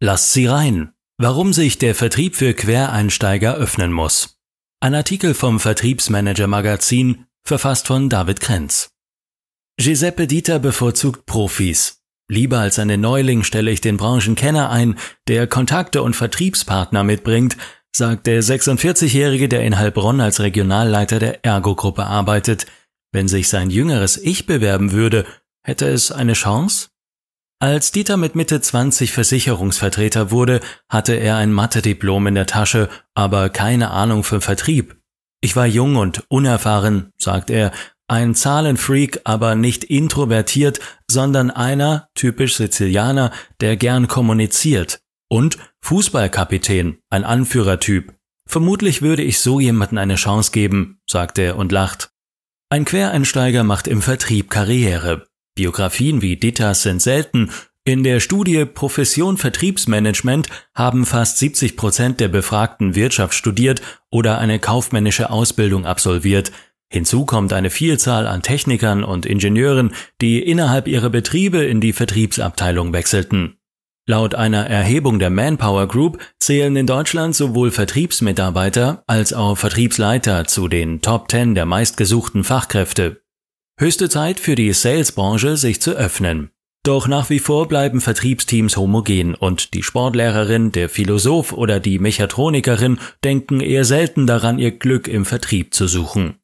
Lasst sie rein. Warum sich der Vertrieb für Quereinsteiger öffnen muss. Ein Artikel vom Vertriebsmanager Magazin, verfasst von David Krenz. Giuseppe Dieter bevorzugt Profis. Lieber als einen Neuling stelle ich den Branchenkenner ein, der Kontakte und Vertriebspartner mitbringt, sagt der 46-Jährige, der in Heilbronn als Regionalleiter der Ergo-Gruppe arbeitet. Wenn sich sein jüngeres Ich bewerben würde, hätte es eine Chance? Als Dieter mit Mitte 20 Versicherungsvertreter wurde, hatte er ein Mathe-Diplom in der Tasche, aber keine Ahnung vom Vertrieb. Ich war jung und unerfahren, sagt er, ein Zahlenfreak, aber nicht introvertiert, sondern einer, typisch Sizilianer, der gern kommuniziert. Und Fußballkapitän, ein Anführertyp. Vermutlich würde ich so jemanden eine Chance geben, sagt er und lacht. Ein Quereinsteiger macht im Vertrieb Karriere. Biografien wie Ditas sind selten. In der Studie Profession Vertriebsmanagement haben fast 70 Prozent der Befragten Wirtschaft studiert oder eine kaufmännische Ausbildung absolviert. Hinzu kommt eine Vielzahl an Technikern und Ingenieuren, die innerhalb ihrer Betriebe in die Vertriebsabteilung wechselten. Laut einer Erhebung der Manpower Group zählen in Deutschland sowohl Vertriebsmitarbeiter als auch Vertriebsleiter zu den Top 10 der meistgesuchten Fachkräfte. Höchste Zeit für die Salesbranche, sich zu öffnen. Doch nach wie vor bleiben Vertriebsteams homogen und die Sportlehrerin, der Philosoph oder die Mechatronikerin denken eher selten daran, ihr Glück im Vertrieb zu suchen.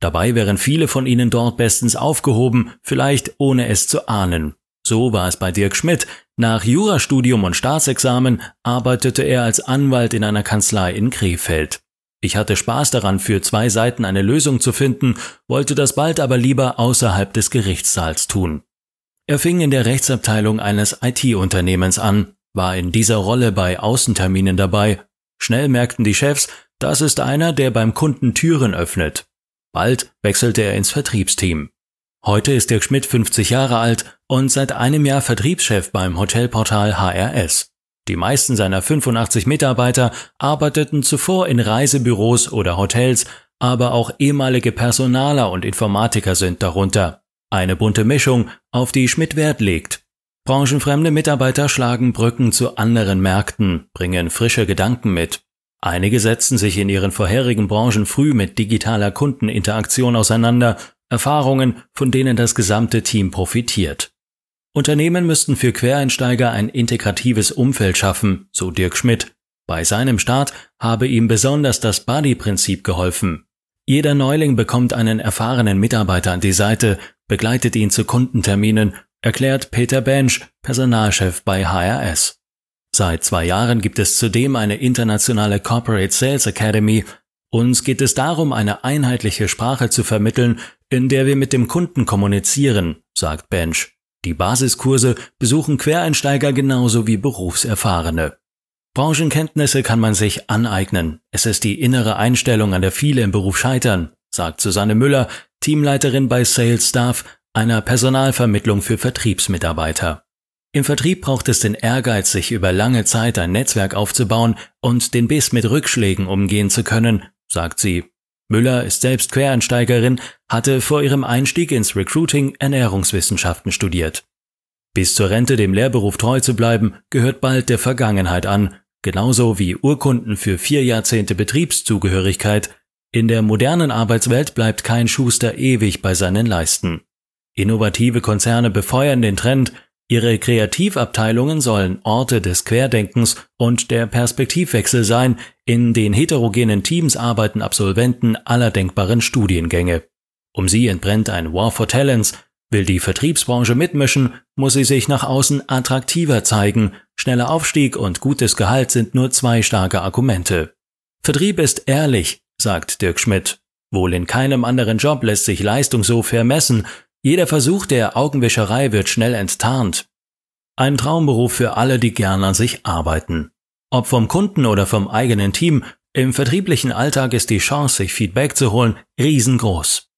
Dabei wären viele von ihnen dort bestens aufgehoben, vielleicht ohne es zu ahnen. So war es bei Dirk Schmidt. Nach Jurastudium und Staatsexamen arbeitete er als Anwalt in einer Kanzlei in Krefeld. Ich hatte Spaß daran, für zwei Seiten eine Lösung zu finden, wollte das bald aber lieber außerhalb des Gerichtssaals tun. Er fing in der Rechtsabteilung eines IT-Unternehmens an, war in dieser Rolle bei Außenterminen dabei. Schnell merkten die Chefs, das ist einer, der beim Kunden Türen öffnet. Bald wechselte er ins Vertriebsteam. Heute ist Dirk Schmidt 50 Jahre alt und seit einem Jahr Vertriebschef beim Hotelportal HRS. Die meisten seiner 85 Mitarbeiter arbeiteten zuvor in Reisebüros oder Hotels, aber auch ehemalige Personaler und Informatiker sind darunter. Eine bunte Mischung, auf die Schmidt Wert legt. Branchenfremde Mitarbeiter schlagen Brücken zu anderen Märkten, bringen frische Gedanken mit. Einige setzen sich in ihren vorherigen Branchen früh mit digitaler Kundeninteraktion auseinander, Erfahrungen, von denen das gesamte Team profitiert. Unternehmen müssten für Quereinsteiger ein integratives Umfeld schaffen, so Dirk Schmidt. Bei seinem Start habe ihm besonders das Buddy-Prinzip geholfen. Jeder Neuling bekommt einen erfahrenen Mitarbeiter an die Seite, begleitet ihn zu Kundenterminen, erklärt Peter Bench, Personalchef bei HRS. Seit zwei Jahren gibt es zudem eine internationale Corporate Sales Academy. Uns geht es darum, eine einheitliche Sprache zu vermitteln, in der wir mit dem Kunden kommunizieren, sagt Bench. Die Basiskurse besuchen Quereinsteiger genauso wie Berufserfahrene. Branchenkenntnisse kann man sich aneignen. Es ist die innere Einstellung, an der viele im Beruf scheitern, sagt Susanne Müller, Teamleiterin bei Sales Staff, einer Personalvermittlung für Vertriebsmitarbeiter. Im Vertrieb braucht es den Ehrgeiz, sich über lange Zeit ein Netzwerk aufzubauen und den Biss mit Rückschlägen umgehen zu können, sagt sie. Müller ist selbst Quereinsteigerin, hatte vor ihrem Einstieg ins Recruiting Ernährungswissenschaften studiert. Bis zur Rente dem Lehrberuf treu zu bleiben, gehört bald der Vergangenheit an, genauso wie Urkunden für vier Jahrzehnte Betriebszugehörigkeit. In der modernen Arbeitswelt bleibt kein Schuster ewig bei seinen Leisten. Innovative Konzerne befeuern den Trend, Ihre Kreativabteilungen sollen Orte des Querdenkens und der Perspektivwechsel sein, in den heterogenen Teams arbeiten Absolventen aller denkbaren Studiengänge. Um sie entbrennt ein War for Talents, will die Vertriebsbranche mitmischen, muss sie sich nach außen attraktiver zeigen, schneller Aufstieg und gutes Gehalt sind nur zwei starke Argumente. Vertrieb ist ehrlich, sagt Dirk Schmidt. Wohl in keinem anderen Job lässt sich Leistung so vermessen, jeder Versuch der Augenwischerei wird schnell enttarnt. Ein Traumberuf für alle, die gern an sich arbeiten. Ob vom Kunden oder vom eigenen Team, im vertrieblichen Alltag ist die Chance, sich Feedback zu holen, riesengroß.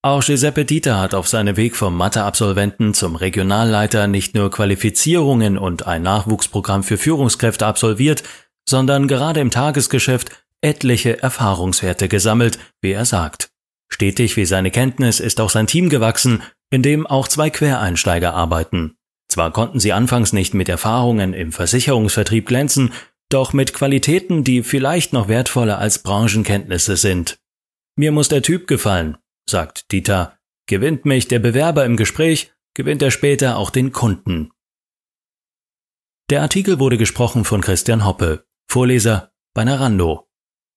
Auch Giuseppe Dieter hat auf seinem Weg vom Mathe-Absolventen zum Regionalleiter nicht nur Qualifizierungen und ein Nachwuchsprogramm für Führungskräfte absolviert, sondern gerade im Tagesgeschäft etliche Erfahrungswerte gesammelt, wie er sagt. Stetig wie seine Kenntnis ist auch sein Team gewachsen, in dem auch zwei Quereinsteiger arbeiten. Zwar konnten sie anfangs nicht mit Erfahrungen im Versicherungsvertrieb glänzen, doch mit Qualitäten, die vielleicht noch wertvoller als Branchenkenntnisse sind. Mir muss der Typ gefallen, sagt Dieter. Gewinnt mich der Bewerber im Gespräch, gewinnt er später auch den Kunden. Der Artikel wurde gesprochen von Christian Hoppe, Vorleser bei Narando.